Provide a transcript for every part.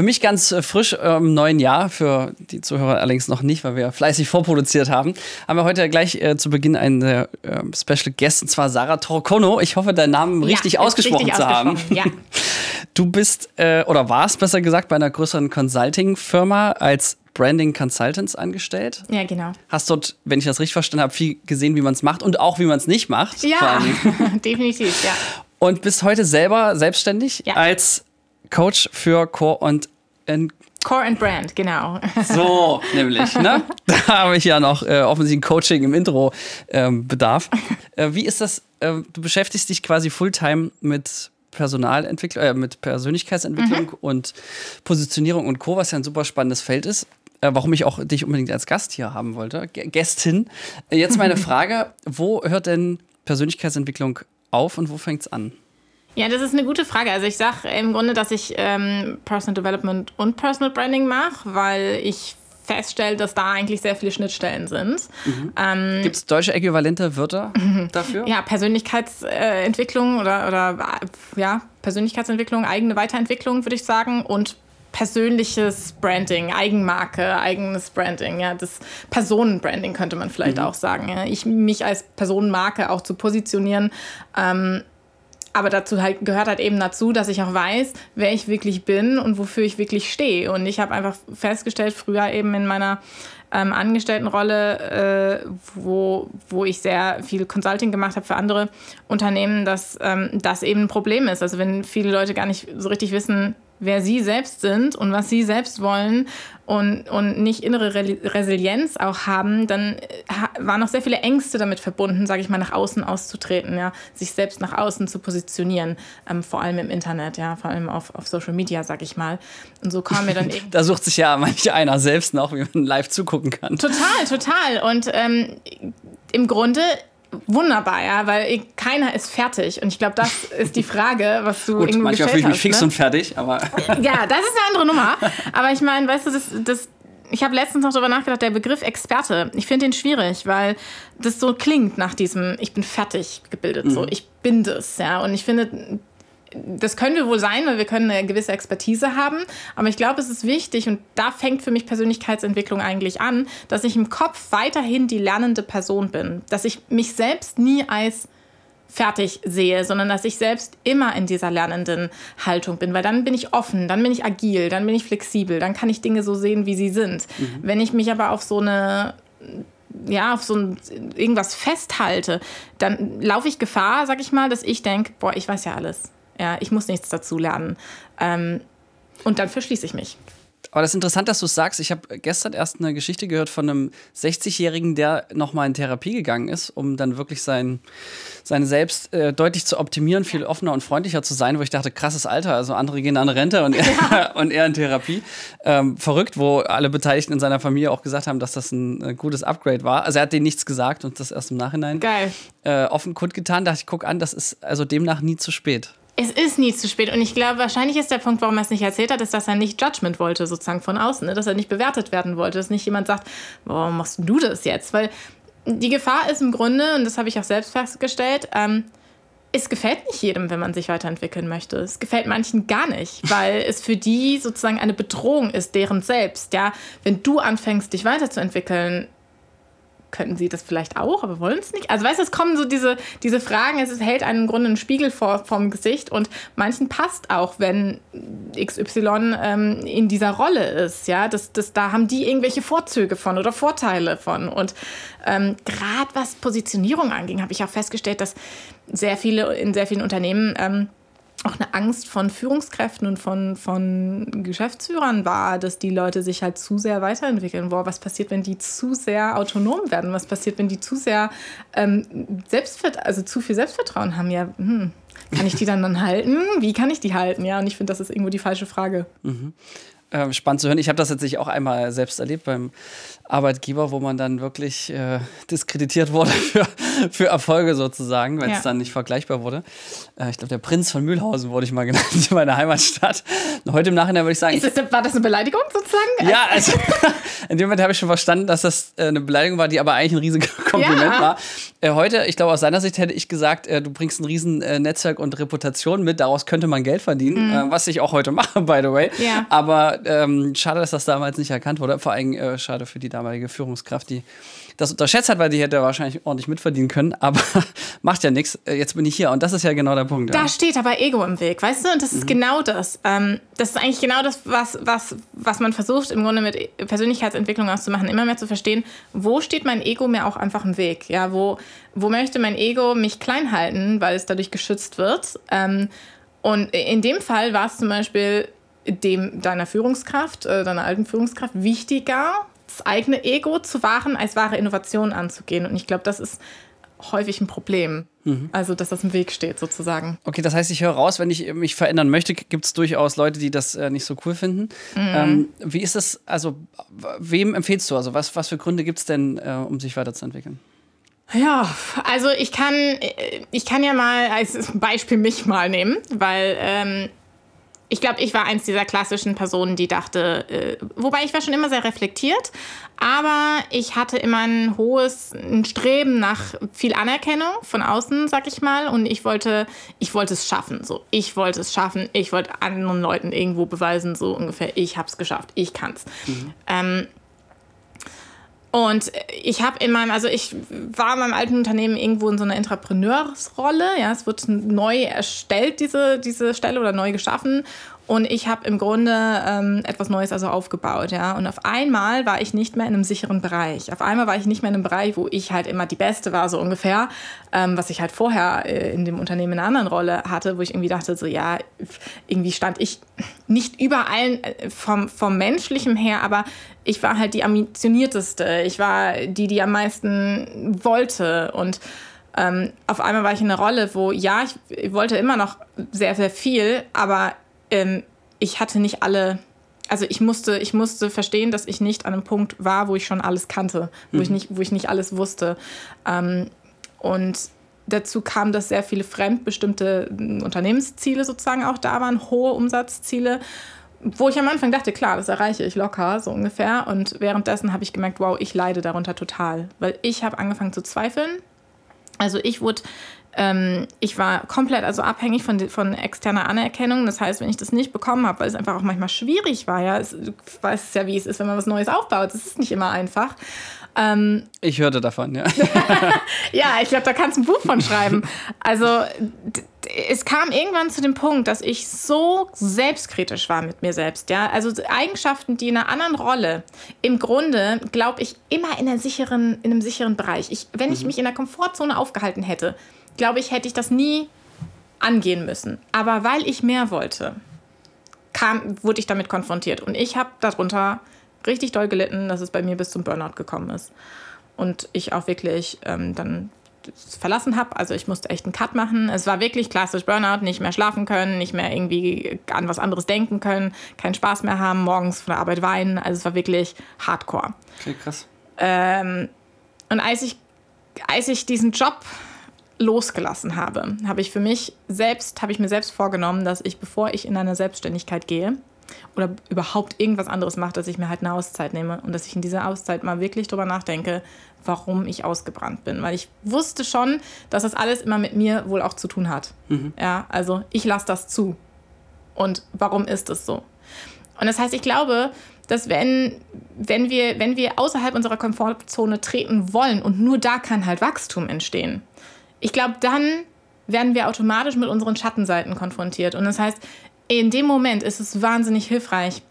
für mich ganz äh, frisch im neuen Jahr, für die Zuhörer allerdings noch nicht, weil wir fleißig vorproduziert haben, haben wir heute gleich äh, zu Beginn einen äh, Special Guest, und zwar Sarah Torcono. Ich hoffe, deinen Namen richtig ja, ausgesprochen richtig zu haben. Ja. Du bist äh, oder warst besser gesagt bei einer größeren Consulting-Firma als Branding Consultants angestellt. Ja, genau. Hast dort, wenn ich das richtig verstanden habe, viel gesehen, wie man es macht und auch wie man es nicht macht. Ja, definitiv, ja. Und bist heute selber selbstständig ja. als Coach für Core und in Core and Brand, genau. So, nämlich, ne? Da habe ich ja noch äh, offensichtlich ein Coaching im Intro ähm, Bedarf. Äh, wie ist das? Äh, du beschäftigst dich quasi Fulltime mit Personalentwicklung, äh, mit Persönlichkeitsentwicklung mhm. und Positionierung und Co., was ja ein super spannendes Feld ist. Äh, warum ich auch dich unbedingt als Gast hier haben wollte, G Gästin. Äh, jetzt meine Frage: Wo hört denn Persönlichkeitsentwicklung auf und wo fängt es an? Ja, das ist eine gute Frage. Also ich sage im Grunde, dass ich ähm, Personal Development und Personal Branding mache, weil ich feststelle, dass da eigentlich sehr viele Schnittstellen sind. Mhm. Ähm, Gibt es deutsche äquivalente Wörter dafür? Ja, Persönlichkeitsentwicklung oder, oder ja, Persönlichkeitsentwicklung, eigene Weiterentwicklung, würde ich sagen. Und persönliches Branding, Eigenmarke, eigenes Branding, ja, das Personenbranding könnte man vielleicht mhm. auch sagen. Ja. Ich mich als Personenmarke auch zu positionieren. Ähm, aber dazu halt gehört halt eben dazu, dass ich auch weiß, wer ich wirklich bin und wofür ich wirklich stehe. Und ich habe einfach festgestellt, früher eben in meiner ähm, Angestelltenrolle, äh, wo, wo ich sehr viel Consulting gemacht habe für andere Unternehmen, dass ähm, das eben ein Problem ist. Also wenn viele Leute gar nicht so richtig wissen, wer sie selbst sind und was sie selbst wollen und, und nicht innere Re Resilienz auch haben, dann äh, waren noch sehr viele Ängste damit verbunden, sage ich mal, nach außen auszutreten, ja, sich selbst nach außen zu positionieren, ähm, vor allem im Internet, ja, vor allem auf, auf Social Media, sage ich mal. Und so kam mir dann eben. da sucht sich ja manch einer selbst noch, wie man live zugucken kann. Total, total. Und ähm, im Grunde wunderbar, ja, weil keiner ist fertig. Und ich glaube, das ist die Frage, was du Gut, irgendwie manchmal fühle ich mich fix ne? und fertig, aber. ja, das ist eine andere Nummer. Aber ich meine, weißt du, das, das ich habe letztens noch darüber nachgedacht, der Begriff Experte, ich finde den schwierig, weil das so klingt nach diesem, ich bin fertig gebildet, mhm. so, ich bin das, ja. Und ich finde, das können wir wohl sein, weil wir können eine gewisse Expertise haben. Aber ich glaube, es ist wichtig, und da fängt für mich Persönlichkeitsentwicklung eigentlich an, dass ich im Kopf weiterhin die lernende Person bin. Dass ich mich selbst nie als fertig sehe, sondern dass ich selbst immer in dieser lernenden Haltung bin, weil dann bin ich offen, dann bin ich agil, dann bin ich flexibel, dann kann ich Dinge so sehen, wie sie sind. Mhm. Wenn ich mich aber auf so eine ja, auf so ein, irgendwas festhalte, dann laufe ich Gefahr, sag ich mal, dass ich denke, boah, ich weiß ja alles. Ja, ich muss nichts dazu lernen. Ähm, und dann verschließe ich mich. Aber das ist interessant, dass du es sagst. Ich habe gestern erst eine Geschichte gehört von einem 60-Jährigen, der nochmal in Therapie gegangen ist, um dann wirklich sein, sein Selbst äh, deutlich zu optimieren, viel offener und freundlicher zu sein, wo ich dachte, krasses Alter, also andere gehen an Rente und er, ja. und er in Therapie. Ähm, verrückt, wo alle Beteiligten in seiner Familie auch gesagt haben, dass das ein, ein gutes Upgrade war. Also er hat denen nichts gesagt und das erst im Nachhinein äh, offen kundgetan. Da dachte ich, guck an, das ist also demnach nie zu spät. Es ist nie zu spät. Und ich glaube, wahrscheinlich ist der Punkt, warum er es nicht erzählt hat, ist, dass er nicht Judgment wollte, sozusagen von außen. Ne? Dass er nicht bewertet werden wollte. Dass nicht jemand sagt, warum machst du das jetzt? Weil die Gefahr ist im Grunde, und das habe ich auch selbst festgestellt, ähm, es gefällt nicht jedem, wenn man sich weiterentwickeln möchte. Es gefällt manchen gar nicht, weil es für die sozusagen eine Bedrohung ist, deren selbst. Ja, wenn du anfängst, dich weiterzuentwickeln, könnten sie das vielleicht auch, aber wollen es nicht? Also weißt du, es kommen so diese, diese Fragen, es hält einem im Grunde einen Spiegel vor vom Gesicht und manchen passt auch, wenn XY ähm, in dieser Rolle ist, ja, das, das, da haben die irgendwelche Vorzüge von oder Vorteile von und ähm, gerade was Positionierung anging, habe ich auch festgestellt, dass sehr viele in sehr vielen Unternehmen ähm, auch eine Angst von Führungskräften und von, von Geschäftsführern war, dass die Leute sich halt zu sehr weiterentwickeln. Boah, was passiert, wenn die zu sehr autonom werden? Was passiert, wenn die zu sehr ähm, Selbstvert also zu viel Selbstvertrauen haben? Ja, hm, kann ich die dann dann halten? Wie kann ich die halten? Ja, und ich finde, das ist irgendwo die falsche Frage. Mhm. Ähm, spannend zu hören. Ich habe das tatsächlich auch einmal selbst erlebt beim Arbeitgeber, wo man dann wirklich äh, diskreditiert wurde für, für Erfolge sozusagen, wenn es ja. dann nicht vergleichbar wurde. Äh, ich glaube, der Prinz von Mühlhausen wurde ich mal genannt in meiner Heimatstadt. Und heute im Nachhinein würde ich sagen. Das, war das eine Beleidigung sozusagen? Ja, also in dem Moment habe ich schon verstanden, dass das äh, eine Beleidigung war, die aber eigentlich ein riesiger Kompliment ja. war. Äh, heute, ich glaube, aus seiner Sicht hätte ich gesagt, äh, du bringst ein riesen äh, Netzwerk und Reputation mit, daraus könnte man Geld verdienen, mhm. Äh, was ich auch heute mache, by the way. Ja. Aber ähm, schade, dass das damals nicht erkannt wurde. Vor allem äh, schade für die damalige Führungskraft, die das unterschätzt hat, weil die hätte wahrscheinlich ordentlich mitverdienen können, aber macht ja nichts. Äh, jetzt bin ich hier und das ist ja genau der Punkt. Da ja. steht aber Ego im Weg, weißt du? Und das ist mhm. genau das. Ähm, das ist eigentlich genau das, was, was, was man versucht, im Grunde mit Persönlichkeitsentwicklung auszumachen, immer mehr zu verstehen, wo steht mein Ego mir auch einfach im Weg? Ja, wo, wo möchte mein Ego mich klein halten, weil es dadurch geschützt wird? Ähm, und in dem Fall war es zum Beispiel dem deiner Führungskraft, äh, deiner alten Führungskraft wichtiger, das eigene Ego zu wahren, als wahre Innovation anzugehen. Und ich glaube, das ist häufig ein Problem. Mhm. Also, dass das im Weg steht, sozusagen. Okay, das heißt, ich höre raus, wenn ich mich verändern möchte, gibt es durchaus Leute, die das äh, nicht so cool finden. Mhm. Ähm, wie ist es, also, wem empfehlst du? Also, was, was für Gründe gibt es denn, äh, um sich weiterzuentwickeln? Ja, also ich kann, äh, ich kann ja mal als Beispiel mich mal nehmen, weil ähm, ich glaube, ich war eins dieser klassischen Personen, die dachte, äh, wobei ich war schon immer sehr reflektiert, aber ich hatte immer ein hohes ein Streben nach viel Anerkennung von außen, sag ich mal, und ich wollte, ich wollte es schaffen, so, ich wollte es schaffen, ich wollte anderen Leuten irgendwo beweisen, so ungefähr, ich habe es geschafft, ich kann's. Mhm. Ähm, und ich habe in meinem, also ich war in meinem alten Unternehmen irgendwo in so einer Entrepreneursrolle. Ja, es wird neu erstellt, diese, diese Stelle oder neu geschaffen. Und ich habe im Grunde ähm, etwas Neues also aufgebaut, ja. Und auf einmal war ich nicht mehr in einem sicheren Bereich. Auf einmal war ich nicht mehr in einem Bereich, wo ich halt immer die Beste war, so ungefähr, ähm, was ich halt vorher äh, in dem Unternehmen in einer anderen Rolle hatte, wo ich irgendwie dachte, so ja, irgendwie stand ich nicht überall äh, vom, vom Menschlichen her, aber ich war halt die ambitionierteste. Ich war die, die am meisten wollte und ähm, auf einmal war ich in einer Rolle, wo ja, ich wollte immer noch sehr, sehr viel, aber ähm, ich hatte nicht alle, also ich musste, ich musste verstehen, dass ich nicht an einem Punkt war, wo ich schon alles kannte, wo, mhm. ich, nicht, wo ich nicht alles wusste. Ähm, und dazu kam, dass sehr viele fremdbestimmte Unternehmensziele sozusagen auch da waren, hohe Umsatzziele wo ich am Anfang dachte, klar, das erreiche ich locker, so ungefähr. Und währenddessen habe ich gemerkt, wow, ich leide darunter total. Weil ich habe angefangen zu zweifeln. Also ich wurde ich war komplett also abhängig von, von externer Anerkennung. Das heißt, wenn ich das nicht bekommen habe, weil es einfach auch manchmal schwierig war, ja, es, du weißt ja, wie es ist, wenn man was Neues aufbaut. Es ist nicht immer einfach. Ähm, ich hörte davon, ja. ja, ich glaube, da kannst du ein Buch von schreiben. Also es kam irgendwann zu dem Punkt, dass ich so selbstkritisch war mit mir selbst. Ja? Also Eigenschaften, die in einer anderen Rolle im Grunde, glaube ich, immer in, sicheren, in einem sicheren Bereich. Ich, wenn ich mhm. mich in der Komfortzone aufgehalten hätte, glaube ich, hätte ich das nie angehen müssen. Aber weil ich mehr wollte, kam, wurde ich damit konfrontiert. Und ich habe darunter richtig doll gelitten, dass es bei mir bis zum Burnout gekommen ist. Und ich auch wirklich ähm, dann verlassen habe. Also ich musste echt einen Cut machen. Es war wirklich klassisch Burnout, nicht mehr schlafen können, nicht mehr irgendwie an was anderes denken können, keinen Spaß mehr haben, morgens von der Arbeit weinen. Also es war wirklich hardcore. Okay, krass. Ähm, und als ich, als ich diesen Job losgelassen habe, habe ich für mich selbst, habe ich mir selbst vorgenommen, dass ich, bevor ich in eine Selbstständigkeit gehe oder überhaupt irgendwas anderes mache, dass ich mir halt eine Auszeit nehme und dass ich in dieser Auszeit mal wirklich drüber nachdenke, warum ich ausgebrannt bin. Weil ich wusste schon, dass das alles immer mit mir wohl auch zu tun hat. Mhm. Ja, also ich lasse das zu. Und warum ist es so? Und das heißt, ich glaube, dass wenn, wenn, wir, wenn wir außerhalb unserer Komfortzone treten wollen und nur da kann halt Wachstum entstehen, ich glaube, dann werden wir automatisch mit unseren Schattenseiten konfrontiert. Und das heißt, in dem Moment ist es wahnsinnig hilfreich,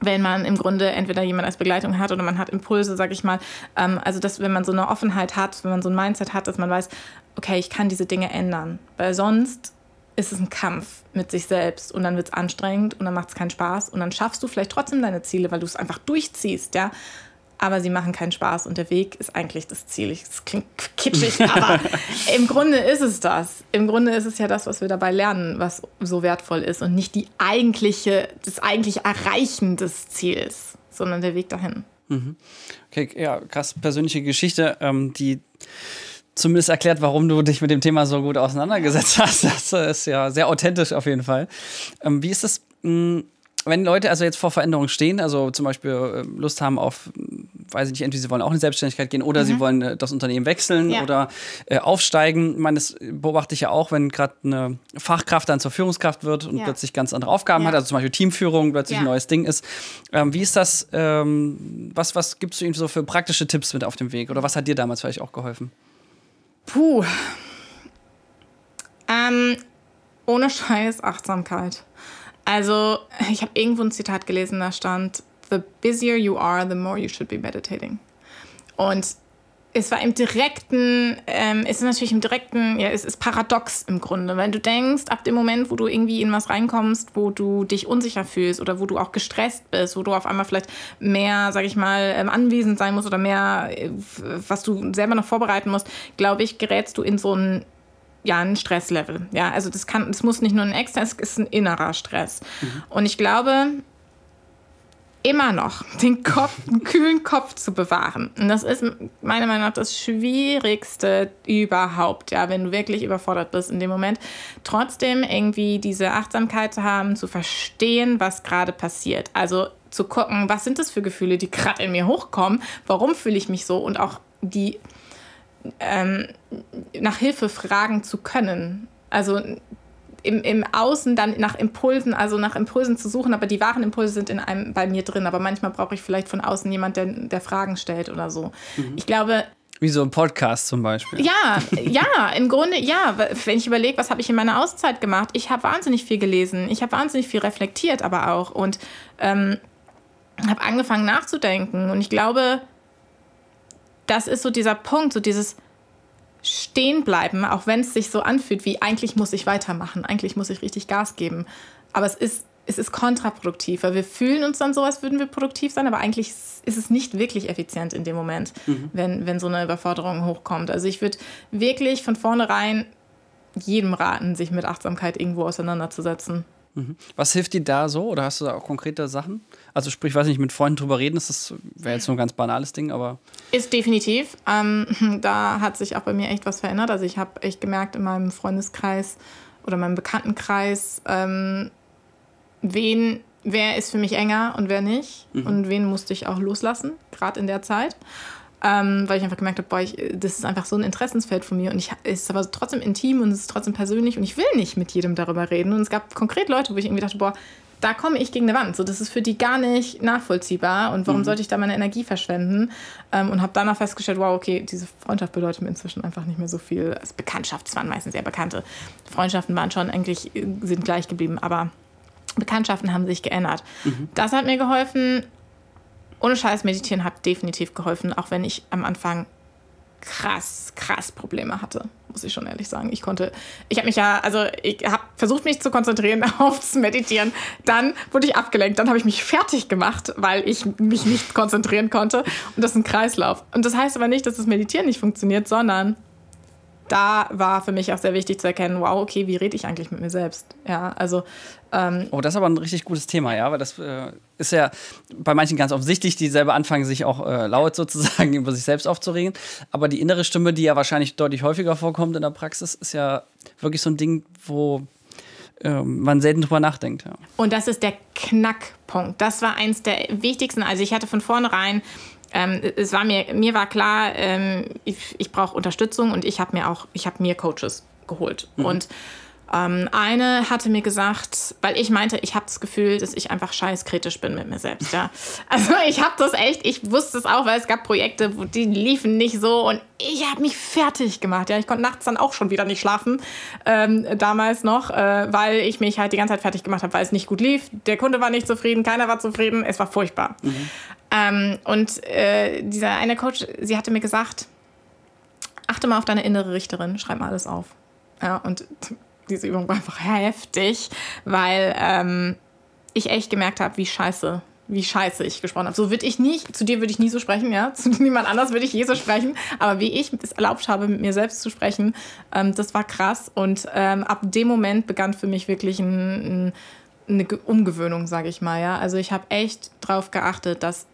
wenn man im Grunde entweder jemand als Begleitung hat oder man hat Impulse, sag ich mal. Ähm, also, dass wenn man so eine Offenheit hat, wenn man so ein Mindset hat, dass man weiß, okay, ich kann diese Dinge ändern. Weil sonst ist es ein Kampf mit sich selbst und dann wird es anstrengend und dann macht es keinen Spaß und dann schaffst du vielleicht trotzdem deine Ziele, weil du es einfach durchziehst, ja aber sie machen keinen Spaß und der Weg ist eigentlich das Ziel. Es klingt kitschig, aber im Grunde ist es das. Im Grunde ist es ja das, was wir dabei lernen, was so wertvoll ist und nicht die eigentliche, das eigentliche Erreichen des Ziels, sondern der Weg dahin. Mhm. Okay, ja, krass persönliche Geschichte, ähm, die zumindest erklärt, warum du dich mit dem Thema so gut auseinandergesetzt hast. Das ist ja sehr authentisch auf jeden Fall. Ähm, wie ist es? Wenn Leute also jetzt vor Veränderungen stehen, also zum Beispiel äh, Lust haben auf weiß ich nicht, entweder sie wollen auch in die Selbstständigkeit gehen oder mhm. sie wollen äh, das Unternehmen wechseln ja. oder äh, aufsteigen. Ich meine, das beobachte ich ja auch, wenn gerade eine Fachkraft dann zur Führungskraft wird und ja. plötzlich ganz andere Aufgaben ja. hat, also zum Beispiel Teamführung plötzlich ein neues Ding ist. Ähm, wie ist das, ähm, was, was gibst du ihnen so für praktische Tipps mit auf dem Weg oder was hat dir damals vielleicht auch geholfen? Puh. Ähm, ohne Scheiß Achtsamkeit. Also, ich habe irgendwo ein Zitat gelesen, da stand, The busier you are, the more you should be meditating. Und es war im direkten, ähm, es ist natürlich im direkten, ja, es ist paradox im Grunde, weil du denkst, ab dem Moment, wo du irgendwie in was reinkommst, wo du dich unsicher fühlst oder wo du auch gestresst bist, wo du auf einmal vielleicht mehr, sag ich mal, ähm, anwesend sein musst oder mehr, äh, was du selber noch vorbereiten musst, glaube ich, gerätst du in so ein ja, ein Stresslevel. Ja, also das kann, das muss nicht nur ein externer, es ist ein innerer Stress. Mhm. Und ich glaube, immer noch den Kopf, einen kühlen Kopf zu bewahren. Und das ist meiner Meinung nach das Schwierigste überhaupt, ja, wenn du wirklich überfordert bist in dem Moment. Trotzdem irgendwie diese Achtsamkeit zu haben, zu verstehen, was gerade passiert. Also zu gucken, was sind das für Gefühle, die gerade in mir hochkommen, warum fühle ich mich so und auch die ähm, nach Hilfe fragen zu können. Also im, im Außen dann nach Impulsen, also nach Impulsen zu suchen, aber die wahren Impulse sind in einem bei mir drin. Aber manchmal brauche ich vielleicht von außen jemand, der, der Fragen stellt oder so. Mhm. Ich glaube. Wie so ein Podcast zum Beispiel. Ja, ja, im Grunde ja. Wenn ich überlege, was habe ich in meiner Auszeit gemacht? Ich habe wahnsinnig viel gelesen. Ich habe wahnsinnig viel reflektiert, aber auch. Und ähm, habe angefangen nachzudenken. Und ich glaube, das ist so dieser Punkt, so dieses stehen bleiben, auch wenn es sich so anfühlt, wie eigentlich muss ich weitermachen, eigentlich muss ich richtig Gas geben. Aber es ist, es ist kontraproduktiv, weil wir fühlen uns dann so, als würden wir produktiv sein, aber eigentlich ist es nicht wirklich effizient in dem Moment, mhm. wenn, wenn so eine Überforderung hochkommt. Also ich würde wirklich von vornherein jedem raten, sich mit Achtsamkeit irgendwo auseinanderzusetzen. Mhm. Was hilft dir da so? Oder hast du da auch konkrete Sachen? Also sprich, ich weiß nicht, mit Freunden drüber reden, ist das wäre jetzt nur ein ganz banales Ding, aber. Ist definitiv. Ähm, da hat sich auch bei mir echt was verändert. Also ich habe echt gemerkt in meinem Freundeskreis oder meinem Bekanntenkreis, ähm, wen, wer ist für mich enger und wer nicht. Mhm. Und wen musste ich auch loslassen, gerade in der Zeit ähm, weil ich einfach gemerkt habe, boah, ich, das ist einfach so ein Interessensfeld von mir und ich, es ist aber trotzdem intim und es ist trotzdem persönlich und ich will nicht mit jedem darüber reden. Und es gab konkret Leute, wo ich irgendwie dachte, boah, da komme ich gegen eine Wand. So, das ist für die gar nicht nachvollziehbar und warum mhm. sollte ich da meine Energie verschwenden? Ähm, und habe dann auch festgestellt, wow, okay, diese Freundschaft bedeutet mir inzwischen einfach nicht mehr so viel. Als Bekanntschaft, es waren meistens sehr bekannte Freundschaften, waren schon eigentlich, sind gleich geblieben, aber Bekanntschaften haben sich geändert. Mhm. Das hat mir geholfen, ohne Scheiß, meditieren hat definitiv geholfen, auch wenn ich am Anfang krass, krass Probleme hatte, muss ich schon ehrlich sagen. Ich konnte, ich habe mich ja, also ich habe versucht, mich zu konzentrieren aufs Meditieren. Dann wurde ich abgelenkt, dann habe ich mich fertig gemacht, weil ich mich nicht konzentrieren konnte. Und das ist ein Kreislauf. Und das heißt aber nicht, dass das Meditieren nicht funktioniert, sondern da war für mich auch sehr wichtig zu erkennen, wow, okay, wie rede ich eigentlich mit mir selbst? Ja, also. Ähm, oh, das ist aber ein richtig gutes Thema, ja, weil das äh, ist ja bei manchen ganz offensichtlich, die selber anfangen, sich auch äh, laut sozusagen über sich selbst aufzuregen. Aber die innere Stimme, die ja wahrscheinlich deutlich häufiger vorkommt in der Praxis, ist ja wirklich so ein Ding, wo ähm, man selten drüber nachdenkt. Ja. Und das ist der Knackpunkt. Das war eins der wichtigsten. Also ich hatte von vornherein ähm, es war mir, mir war klar, ähm, ich, ich brauche Unterstützung und ich habe mir auch, ich habe mir Coaches geholt. Mhm. Und ähm, eine hatte mir gesagt, weil ich meinte, ich habe das Gefühl, dass ich einfach scheißkritisch bin mit mir selbst. Ja. Also ich habe das echt, ich wusste es auch, weil es gab Projekte, wo die liefen nicht so und ich habe mich fertig gemacht. Ja, ich konnte nachts dann auch schon wieder nicht schlafen, ähm, damals noch, äh, weil ich mich halt die ganze Zeit fertig gemacht habe, weil es nicht gut lief. Der Kunde war nicht zufrieden, keiner war zufrieden, es war furchtbar. Mhm. Ähm, und äh, dieser eine Coach, sie hatte mir gesagt, achte mal auf deine innere Richterin, schreib mal alles auf. Ja, und diese Übung war einfach heftig, weil ähm, ich echt gemerkt habe, wie scheiße, wie scheiße ich gesprochen habe. So würde ich nie, zu dir würde ich nie so sprechen, ja, zu niemand anders würde ich je so sprechen, aber wie ich es erlaubt habe, mit mir selbst zu sprechen, ähm, das war krass und ähm, ab dem Moment begann für mich wirklich ein, ein, eine Umgewöhnung, sage ich mal, ja. Also ich habe echt darauf geachtet, dass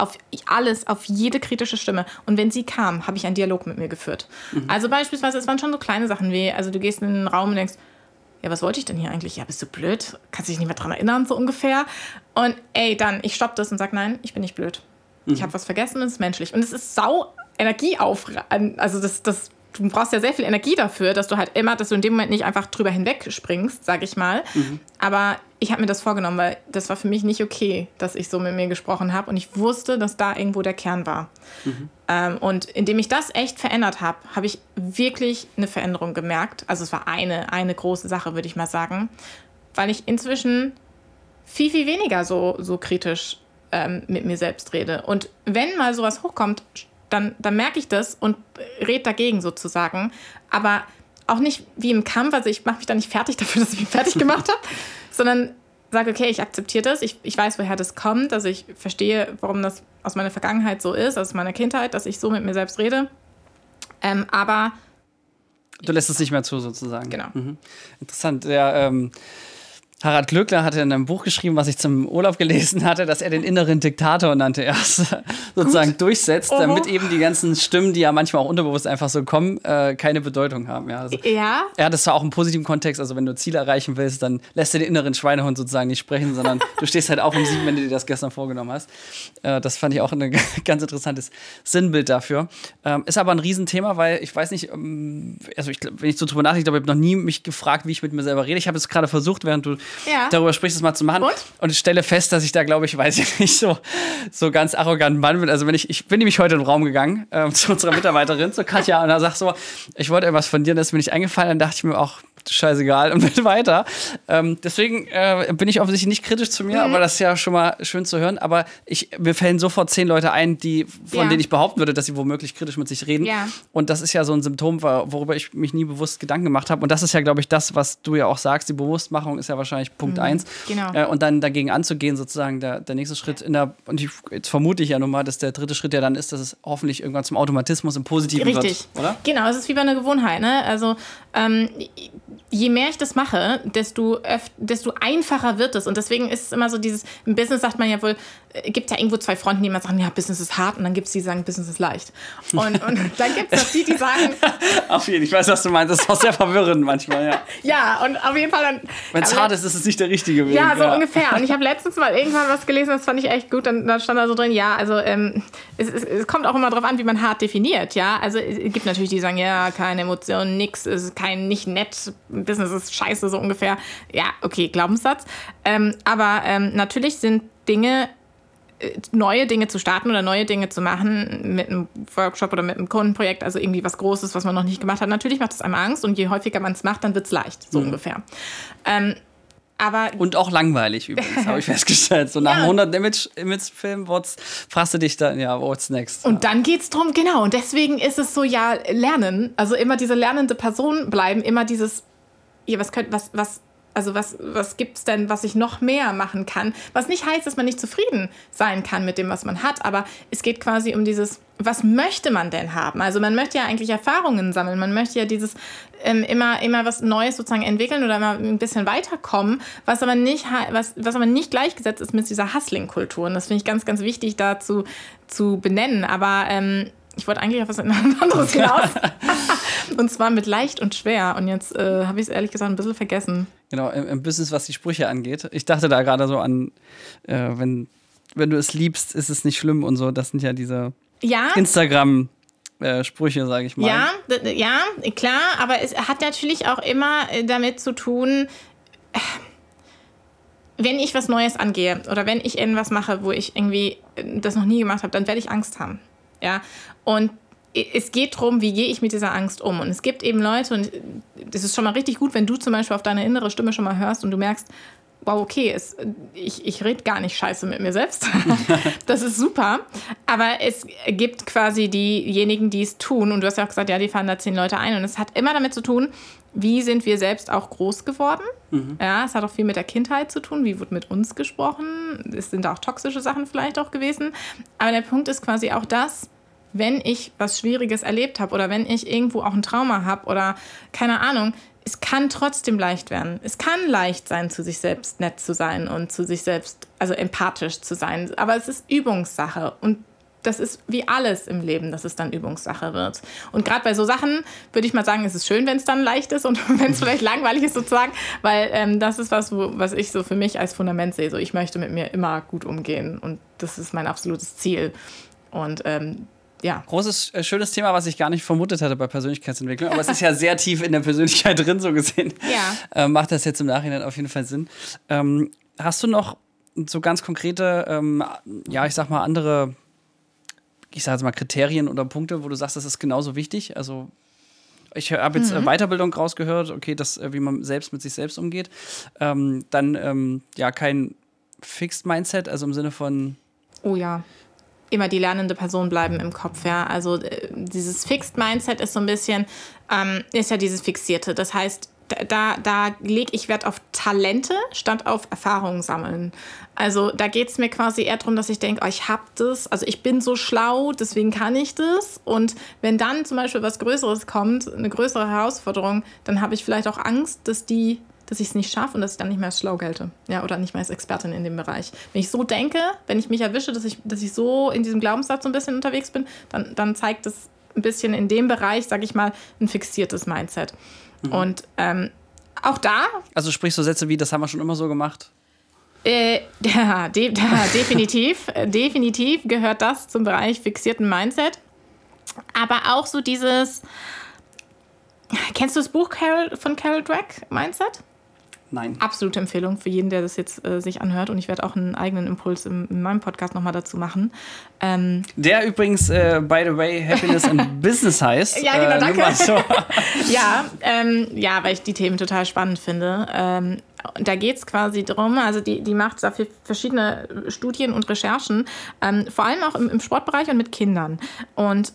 auf alles, auf jede kritische Stimme. Und wenn sie kam, habe ich einen Dialog mit mir geführt. Mhm. Also beispielsweise, es waren schon so kleine Sachen wie, also du gehst in einen Raum und denkst, ja, was wollte ich denn hier eigentlich? Ja, bist du blöd? Kannst dich nicht mehr dran erinnern, so ungefähr. Und ey, dann, ich stopp das und sag, nein, ich bin nicht blöd. Mhm. Ich habe was vergessen und es ist menschlich. Und es ist sau Energie auf. Also das, das, du brauchst ja sehr viel Energie dafür, dass du halt immer, dass du in dem Moment nicht einfach drüber hinweg springst, sag ich mal. Mhm. Aber ich habe mir das vorgenommen, weil das war für mich nicht okay, dass ich so mit mir gesprochen habe und ich wusste, dass da irgendwo der Kern war. Mhm. Ähm, und indem ich das echt verändert habe, habe ich wirklich eine Veränderung gemerkt. Also es war eine, eine große Sache, würde ich mal sagen, weil ich inzwischen viel, viel weniger so, so kritisch ähm, mit mir selbst rede. Und wenn mal sowas hochkommt, dann, dann merke ich das und rede dagegen sozusagen. Aber auch nicht wie im Kampf, also ich mache mich da nicht fertig dafür, dass ich mich fertig gemacht habe, sondern sage, okay, ich akzeptiere das, ich, ich weiß, woher das kommt, also ich verstehe, warum das aus meiner Vergangenheit so ist, aus meiner Kindheit, dass ich so mit mir selbst rede. Ähm, aber. Du lässt es nicht mehr zu, sozusagen. Genau. Mhm. Interessant. Ja, ähm, Harald Glöckler hatte in einem Buch geschrieben, was ich zum Urlaub gelesen hatte, dass er den inneren Diktator nannte er sozusagen Gut. durchsetzt, Oho. damit eben die ganzen Stimmen, die ja manchmal auch unterbewusst einfach so kommen, äh, keine Bedeutung haben. Ja, also, ja. ja, das war auch im positiven Kontext. Also wenn du Ziele erreichen willst, dann lässt du den inneren Schweinehund sozusagen nicht sprechen, sondern du stehst halt auch um sieben, wenn du dir das gestern vorgenommen hast. Äh, das fand ich auch ein ganz interessantes Sinnbild dafür. Ähm, ist aber ein Riesenthema, weil ich weiß nicht, ähm, also ich, wenn ich so drüber nachdenke, ich glaube, ich habe noch nie mich gefragt, wie ich mit mir selber rede. Ich habe es gerade versucht, während du ja. darüber sprichst, es mal zu machen. Und? und ich stelle fest, dass ich da, glaube ich, weiß ich nicht, so, so ganz arrogant Mann bin. Also wenn ich, ich bin nämlich heute in den Raum gegangen äh, zu unserer Mitarbeiterin, zu Katja, und da sagt so, ich wollte etwas von dir, das ist mir nicht eingefallen. Dann dachte ich mir auch, scheißegal und bin weiter. Ähm, deswegen äh, bin ich offensichtlich nicht kritisch zu mir, mhm. aber das ist ja schon mal schön zu hören. Aber ich, mir fällen sofort zehn Leute ein, die, von ja. denen ich behaupten würde, dass sie womöglich kritisch mit sich reden. Ja. Und das ist ja so ein Symptom, worüber ich mich nie bewusst Gedanken gemacht habe. Und das ist ja, glaube ich, das, was du ja auch sagst. Die Bewusstmachung ist ja wahrscheinlich Punkt mhm. eins. Genau. Äh, und dann dagegen anzugehen, sozusagen der, der nächste Schritt. In der, und ich, jetzt vermute ich ja nun mal, dass der dritte Schritt ja dann ist, dass es hoffentlich irgendwann zum Automatismus im Positiven Richtig. wird. Oder? Genau, es ist wie bei einer Gewohnheit. Ne? Also ähm, je mehr ich das mache, desto, desto einfacher wird es. Und deswegen ist es immer so dieses, im Business sagt man ja wohl, gibt ja irgendwo zwei Fronten, die immer sagen, ja, Business ist hart und dann gibt es die, die sagen, Business ist leicht. Und, und dann gibt es die, die sagen... auf jeden Fall, ich weiß, was du meinst. Das ist auch sehr verwirrend manchmal, ja. ja, und auf jeden Fall dann... Wenn es hart ist, ist es nicht der richtige Weg. Ja, so ja. ungefähr. Und ich habe letztens mal irgendwann was gelesen, das fand ich echt gut. Dann, dann stand da so drin, ja, also ähm, es, es, es, kommt auch immer darauf an, wie man hart definiert, ja. Also es gibt natürlich die, die sagen, ja, keine Emotionen, nix, ist kein, nicht nett, Business ist scheiße, so ungefähr. Ja, okay, Glaubenssatz. Ähm, aber ähm, natürlich sind Dinge äh, neue Dinge zu starten oder neue Dinge zu machen mit einem Workshop oder mit einem Kundenprojekt, also irgendwie was Großes, was man noch nicht gemacht hat. Natürlich macht es einem Angst und je häufiger man es macht, dann wird es leicht, so mhm. ungefähr. Ähm, aber und auch langweilig übrigens, habe ich festgestellt. So nach ja. 100 Image-Film fragst du dich dann, ja, what's next? Und dann geht es darum, genau, und deswegen ist es so, ja, lernen, also immer diese lernende Person bleiben, immer dieses, ja, was könnt, was, was also was, was gibt es denn, was ich noch mehr machen kann? Was nicht heißt, dass man nicht zufrieden sein kann mit dem, was man hat, aber es geht quasi um dieses, was möchte man denn haben? Also man möchte ja eigentlich Erfahrungen sammeln, man möchte ja dieses ähm, immer, immer was Neues sozusagen entwickeln oder immer ein bisschen weiterkommen, was aber nicht, was, was aber nicht gleichgesetzt ist mit dieser Hustling-Kultur. Und das finde ich ganz, ganz wichtig dazu zu benennen. Aber ähm, ich wollte eigentlich auf was anderes hinaus. und zwar mit leicht und schwer. Und jetzt äh, habe ich es ehrlich gesagt ein bisschen vergessen. Genau, im, im, Business, was die Sprüche angeht. Ich dachte da gerade so an, äh, wenn, wenn du es liebst, ist es nicht schlimm und so. Das sind ja diese ja. Instagram- äh, Sprüche, sage ich mal. Ja, ja, klar, aber es hat natürlich auch immer äh, damit zu tun, äh, wenn ich was Neues angehe oder wenn ich irgendwas mache, wo ich irgendwie das noch nie gemacht habe, dann werde ich Angst haben. Ja, und es geht darum, wie gehe ich mit dieser Angst um. Und es gibt eben Leute, und es ist schon mal richtig gut, wenn du zum Beispiel auf deine innere Stimme schon mal hörst und du merkst, wow, okay, es, ich, ich rede gar nicht scheiße mit mir selbst. das ist super. Aber es gibt quasi diejenigen, die es tun. Und du hast ja auch gesagt, ja, die fahren da zehn Leute ein. Und es hat immer damit zu tun, wie sind wir selbst auch groß geworden. Mhm. Ja, es hat auch viel mit der Kindheit zu tun. Wie wird mit uns gesprochen? Es sind auch toxische Sachen vielleicht auch gewesen. Aber der Punkt ist quasi auch das, wenn ich was Schwieriges erlebt habe oder wenn ich irgendwo auch ein Trauma habe oder keine Ahnung, es kann trotzdem leicht werden. Es kann leicht sein, zu sich selbst nett zu sein und zu sich selbst, also empathisch zu sein. Aber es ist Übungssache. Und das ist wie alles im Leben, dass es dann Übungssache wird. Und gerade bei so Sachen würde ich mal sagen, ist es schön, wenn es dann leicht ist und wenn es vielleicht langweilig ist sozusagen, weil ähm, das ist was, wo, was ich so für mich als Fundament sehe. So, ich möchte mit mir immer gut umgehen und das ist mein absolutes Ziel. Und ähm, ja. Großes, äh, schönes Thema, was ich gar nicht vermutet hatte bei Persönlichkeitsentwicklung. Aber es ist ja sehr tief in der Persönlichkeit drin, so gesehen. Ja. Äh, macht das jetzt im Nachhinein auf jeden Fall Sinn. Ähm, hast du noch so ganz konkrete, ähm, ja, ich sag mal, andere, ich sag jetzt mal, Kriterien oder Punkte, wo du sagst, das ist genauso wichtig? Also, ich habe jetzt äh, mhm. Weiterbildung rausgehört, okay, das, äh, wie man selbst mit sich selbst umgeht. Ähm, dann, ähm, ja, kein Fixed Mindset, also im Sinne von. Oh ja immer die lernende Person bleiben im Kopf. Ja? Also äh, dieses Fixed Mindset ist so ein bisschen, ähm, ist ja dieses Fixierte. Das heißt, da, da lege ich Wert auf Talente statt auf Erfahrungen sammeln. Also da geht es mir quasi eher darum, dass ich denke, oh, ich habe das, also ich bin so schlau, deswegen kann ich das. Und wenn dann zum Beispiel was Größeres kommt, eine größere Herausforderung, dann habe ich vielleicht auch Angst, dass die dass ich es nicht schaffe und dass ich dann nicht mehr als schlau gelte. Ja, oder nicht mehr als Expertin in dem Bereich. Wenn ich so denke, wenn ich mich erwische, dass ich, dass ich so in diesem Glaubenssatz so ein bisschen unterwegs bin, dann, dann zeigt es ein bisschen in dem Bereich, sag ich mal, ein fixiertes Mindset. Mhm. Und ähm, auch da. Also sprich so Sätze wie, das haben wir schon immer so gemacht. Äh, ja, de ja, definitiv, äh, definitiv gehört das zum Bereich fixierten Mindset. Aber auch so dieses, kennst du das Buch Carol, von Carol Dweck, Mindset? Nein. Absolute Empfehlung für jeden, der das jetzt äh, sich anhört. Und ich werde auch einen eigenen Impuls im, in meinem Podcast nochmal dazu machen. Ähm der übrigens, äh, by the way, Happiness and Business heißt. ja, genau, äh, danke. So. ja, ähm, ja, weil ich die Themen total spannend finde. Ähm, da geht es quasi darum, also die, die macht dafür verschiedene Studien und Recherchen, ähm, vor allem auch im, im Sportbereich und mit Kindern. Und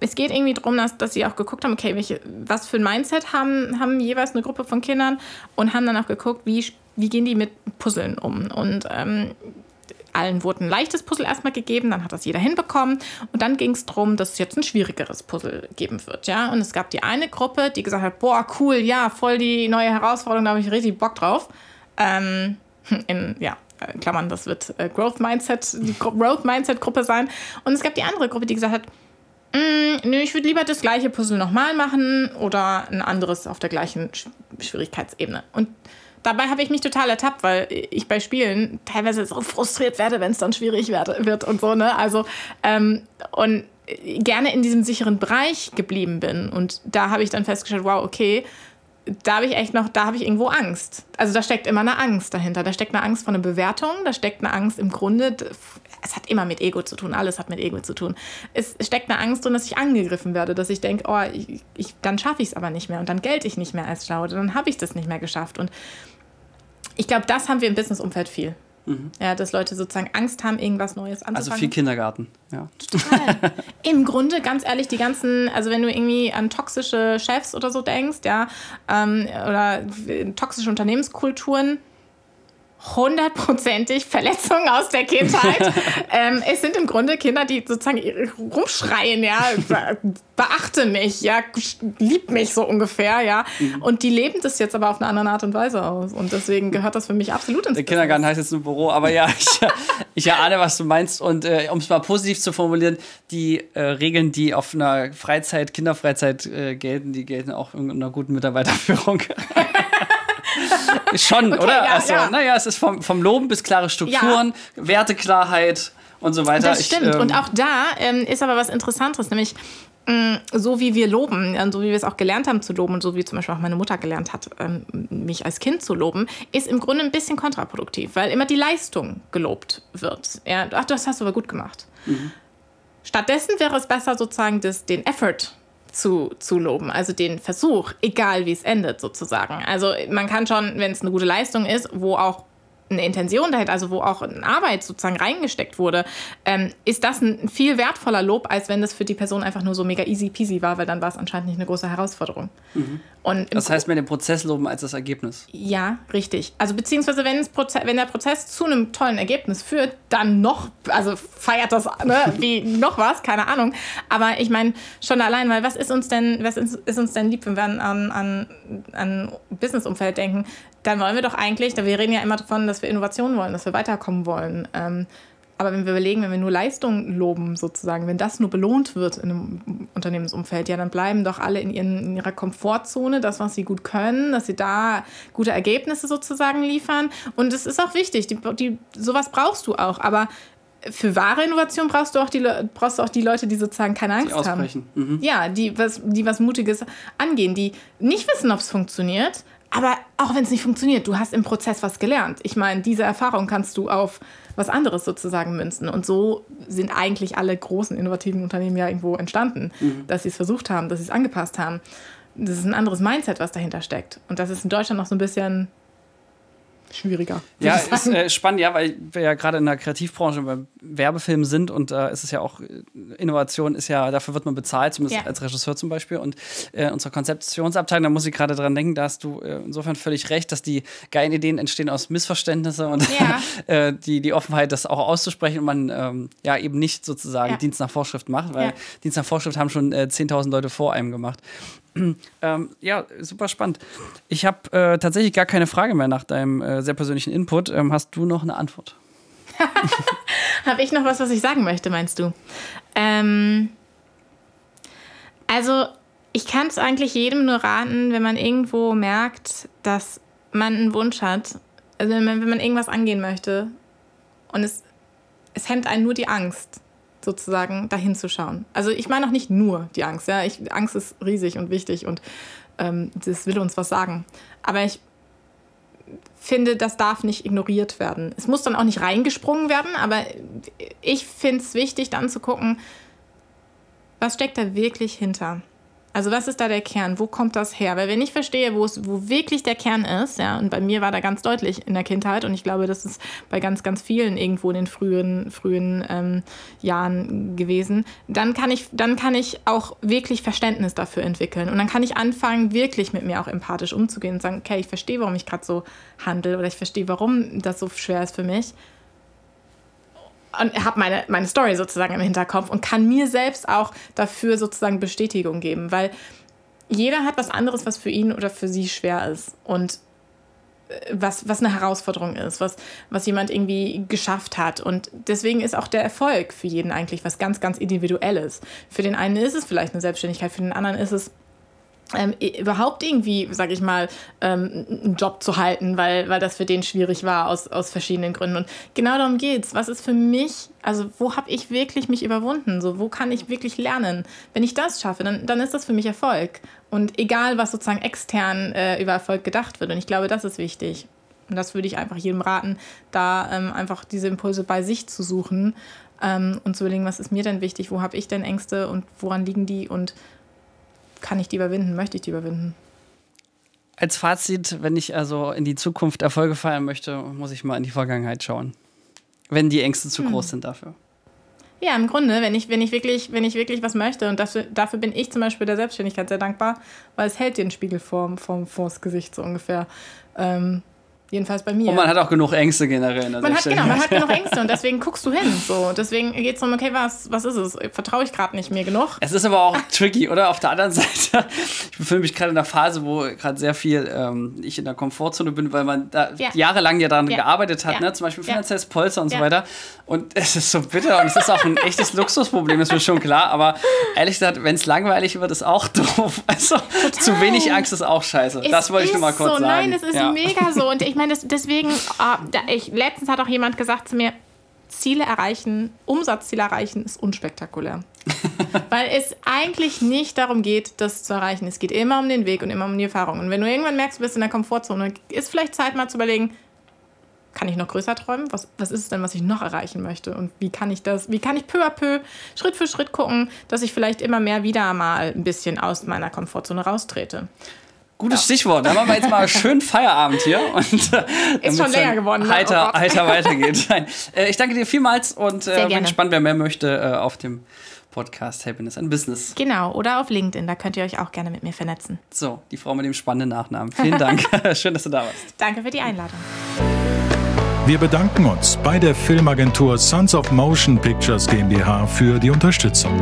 es geht irgendwie darum, dass, dass sie auch geguckt haben, okay, welche, was für ein Mindset haben, haben jeweils eine Gruppe von Kindern und haben dann auch geguckt, wie, wie gehen die mit Puzzeln um. Und ähm, allen wurde ein leichtes Puzzle erstmal gegeben, dann hat das jeder hinbekommen und dann ging es darum, dass es jetzt ein schwierigeres Puzzle geben wird, ja. Und es gab die eine Gruppe, die gesagt hat, boah, cool, ja, voll die neue Herausforderung, da habe ich richtig Bock drauf. Ähm, in, ja, in Klammern, das wird äh, Growth Mindset, die Growth Mindset Gruppe sein. Und es gab die andere Gruppe, die gesagt hat, Mm, nö, ich würde lieber das gleiche Puzzle nochmal machen oder ein anderes auf der gleichen Schwierigkeitsebene. Und dabei habe ich mich total ertappt, weil ich bei Spielen teilweise so frustriert werde, wenn es dann schwierig wird und so, ne? Also, ähm, und gerne in diesem sicheren Bereich geblieben bin. Und da habe ich dann festgestellt, wow, okay, da habe ich echt noch, da habe ich irgendwo Angst. Also da steckt immer eine Angst dahinter. Da steckt eine Angst vor einer Bewertung, da steckt eine Angst im Grunde, es hat immer mit Ego zu tun, alles hat mit Ego zu tun. Es steckt eine Angst drin, dass ich angegriffen werde, dass ich denke, oh, ich, ich, dann schaffe ich es aber nicht mehr und dann gelte ich nicht mehr als schlau, dann habe ich das nicht mehr geschafft. Und ich glaube, das haben wir im Businessumfeld viel. Mhm. Ja, dass Leute sozusagen Angst haben, irgendwas Neues anzufangen. Also viel Kindergarten, ja. Total. Im Grunde, ganz ehrlich, die ganzen, also wenn du irgendwie an toxische Chefs oder so denkst, ja, ähm, oder toxische Unternehmenskulturen, hundertprozentig Verletzungen aus der Kindheit. ähm, es sind im Grunde Kinder, die sozusagen rumschreien, ja, beachte mich, ja, lieb mich so ungefähr, ja. Mhm. Und die leben das jetzt aber auf eine andere Art und Weise aus. Und deswegen gehört das für mich absolut ins Der Kindergarten heißt jetzt ein Büro, aber ja, ich, ich erahne, was du meinst. Und äh, um es mal positiv zu formulieren, die äh, Regeln, die auf einer Freizeit, Kinderfreizeit äh, gelten, die gelten auch in einer guten Mitarbeiterführung. Schon, okay, oder? Ja, also, ja. naja, es ist vom, vom Loben bis klare Strukturen, ja. Werteklarheit und so weiter. Das stimmt. Ich, ähm, und auch da ähm, ist aber was Interessantes, nämlich mm, so wie wir loben, so wie wir es auch gelernt haben zu loben und so wie zum Beispiel auch meine Mutter gelernt hat, ähm, mich als Kind zu loben, ist im Grunde ein bisschen kontraproduktiv, weil immer die Leistung gelobt wird. Ja, ach, das hast du aber gut gemacht. Mhm. Stattdessen wäre es besser, sozusagen das, den Effort zu, zu loben, also den Versuch, egal wie es endet sozusagen. Also man kann schon, wenn es eine gute Leistung ist, wo auch eine Intention dahinter, also wo auch eine Arbeit sozusagen reingesteckt wurde, ähm, ist das ein viel wertvoller Lob, als wenn das für die Person einfach nur so mega easy peasy war, weil dann war es anscheinend nicht eine große Herausforderung. Mhm. Und das heißt, mehr den Prozess loben als das Ergebnis. Ja, richtig. Also beziehungsweise wenn, wenn der Prozess zu einem tollen Ergebnis führt, dann noch, also feiert das ne, wie noch was, keine Ahnung. Aber ich meine schon allein, weil was ist uns denn, was ist, ist uns denn lieb, wenn wir an, an, an Businessumfeld denken? Dann wollen wir doch eigentlich, wir reden ja immer davon, dass wir Innovation wollen, dass wir weiterkommen wollen. Ähm, Aber wenn wir überlegen, wenn wir nur Leistung loben, sozusagen, wenn das nur belohnt wird in einem Unternehmensumfeld, ja, dann bleiben doch alle in, ihren, in ihrer Komfortzone, das, was sie gut können, dass sie da gute Ergebnisse sozusagen liefern. Und es ist auch wichtig, die, die, sowas brauchst du auch. Aber für wahre Innovation brauchst du auch die, brauchst du auch die Leute, die sozusagen keine Angst die haben. Mhm. Ja, die was, die was Mutiges angehen, die nicht wissen, ob es funktioniert, aber auch wenn es nicht funktioniert, du hast im Prozess was gelernt. Ich meine, diese Erfahrung kannst du auf was anderes sozusagen münzen. Und so sind eigentlich alle großen innovativen Unternehmen ja irgendwo entstanden, mhm. dass sie es versucht haben, dass sie es angepasst haben. Das ist ein anderes Mindset, was dahinter steckt. Und das ist in Deutschland noch so ein bisschen schwieriger. Ja, ist äh, spannend, ja, weil wir ja gerade in der Kreativbranche beim Werbefilm sind und da äh, ist es ja auch, äh, Innovation ist ja, dafür wird man bezahlt, zumindest ja. als Regisseur zum Beispiel. Und äh, unsere Konzeptionsabteilung, da muss ich gerade dran denken, da hast du äh, insofern völlig recht, dass die geilen Ideen entstehen aus Missverständnissen und ja. Äh, die, die Offenheit, das auch auszusprechen und man ähm, ja eben nicht sozusagen ja. Dienst nach Vorschrift macht, weil Dienst nach Vorschrift haben schon 10.000 Leute vor einem gemacht. Ähm, ja, super spannend. Ich habe äh, tatsächlich gar keine Frage mehr nach deinem äh, sehr persönlichen Input. Ähm, hast du noch eine Antwort? habe ich noch was, was ich sagen möchte, meinst du? Ähm, also, ich kann es eigentlich jedem nur raten, wenn man irgendwo merkt, dass man einen Wunsch hat, also wenn man, wenn man irgendwas angehen möchte und es, es hemmt einen nur die Angst sozusagen dahin zu schauen. Also ich meine auch nicht nur die Angst. Ja? Ich, Angst ist riesig und wichtig und ähm, das will uns was sagen. Aber ich finde, das darf nicht ignoriert werden. Es muss dann auch nicht reingesprungen werden, aber ich finde es wichtig, dann zu gucken, was steckt da wirklich hinter. Also was ist da der Kern? Wo kommt das her? Weil wenn ich verstehe, wo es, wo wirklich der Kern ist, ja, und bei mir war da ganz deutlich in der Kindheit und ich glaube, das ist bei ganz, ganz vielen irgendwo in den frühen, frühen ähm, Jahren gewesen, dann kann ich, dann kann ich auch wirklich Verständnis dafür entwickeln. Und dann kann ich anfangen, wirklich mit mir auch empathisch umzugehen und sagen, okay, ich verstehe, warum ich gerade so handle oder ich verstehe, warum das so schwer ist für mich und habe meine, meine Story sozusagen im Hinterkopf und kann mir selbst auch dafür sozusagen Bestätigung geben, weil jeder hat was anderes, was für ihn oder für sie schwer ist und äh, was, was eine Herausforderung ist, was, was jemand irgendwie geschafft hat. Und deswegen ist auch der Erfolg für jeden eigentlich was ganz, ganz Individuelles. Für den einen ist es vielleicht eine Selbstständigkeit, für den anderen ist es ähm, überhaupt irgendwie, sag ich mal, ähm, einen Job zu halten, weil, weil das für den schwierig war aus, aus verschiedenen Gründen. Und genau darum geht's. Was ist für mich, also wo habe ich wirklich mich überwunden? So, wo kann ich wirklich lernen? Wenn ich das schaffe, dann, dann ist das für mich Erfolg. Und egal, was sozusagen extern äh, über Erfolg gedacht wird. Und ich glaube, das ist wichtig. Und das würde ich einfach jedem raten, da ähm, einfach diese Impulse bei sich zu suchen ähm, und zu überlegen, was ist mir denn wichtig, wo habe ich denn Ängste und woran liegen die und kann ich die überwinden? Möchte ich die überwinden? Als Fazit, wenn ich also in die Zukunft Erfolge feiern möchte, muss ich mal in die Vergangenheit schauen. Wenn die Ängste zu hm. groß sind dafür. Ja, im Grunde, wenn ich, wenn ich, wirklich, wenn ich wirklich was möchte, und dafür, dafür bin ich zum Beispiel der Selbstständigkeit sehr dankbar, weil es hält den Spiegel vorm, vorm, vors Gesicht so ungefähr. Ähm, Jedenfalls bei mir. Und man hat auch genug Ängste generell. man hat, genau, man hat genug Ängste und deswegen guckst du hin. So. Deswegen geht es um, okay, was, was ist es? Vertraue ich gerade nicht mehr genug? Es ist aber auch tricky, oder? Auf der anderen Seite, ich befinde mich gerade in einer Phase, wo gerade sehr viel ähm, ich in der Komfortzone bin, weil man da ja. jahrelang ja daran ja. gearbeitet hat, ja. ne? zum Beispiel finanzielles Polster und so weiter. Und es ist so bitter und es ist auch ein echtes Luxusproblem, ist mir schon klar. Aber ehrlich gesagt, wenn es langweilig wird, ist auch doof. Also Total. zu wenig Angst ist auch scheiße. Es das wollte ich nur mal kurz so. sagen. Nein, es ist mega so. Und ich meine, deswegen, oh, da, ich, letztens hat auch jemand gesagt zu mir, Ziele erreichen, Umsatzziele erreichen, ist unspektakulär. Weil es eigentlich nicht darum geht, das zu erreichen. Es geht immer um den Weg und immer um die Erfahrung. Und wenn du irgendwann merkst, du bist in der Komfortzone, ist vielleicht Zeit mal zu überlegen, kann ich noch größer träumen? Was, was ist es denn, was ich noch erreichen möchte? Und wie kann ich das, wie kann ich peu à peu, Schritt für Schritt gucken, dass ich vielleicht immer mehr wieder mal ein bisschen aus meiner Komfortzone raustrete? Gutes ja. Stichwort. Dann machen wir jetzt mal schön Feierabend hier. Und, äh, Ist schon länger geworden. Ne? Heiter, oh heiter weitergeht. Nein. Äh, ich danke dir vielmals und äh, bin gespannt, wer mehr möchte äh, auf dem Podcast Happiness and Business. Genau, oder auf LinkedIn. Da könnt ihr euch auch gerne mit mir vernetzen. So, die Frau mit dem spannenden Nachnamen. Vielen Dank. schön, dass du da warst. Danke für die Einladung. Wir bedanken uns bei der Filmagentur Sons of Motion Pictures GmbH für die Unterstützung.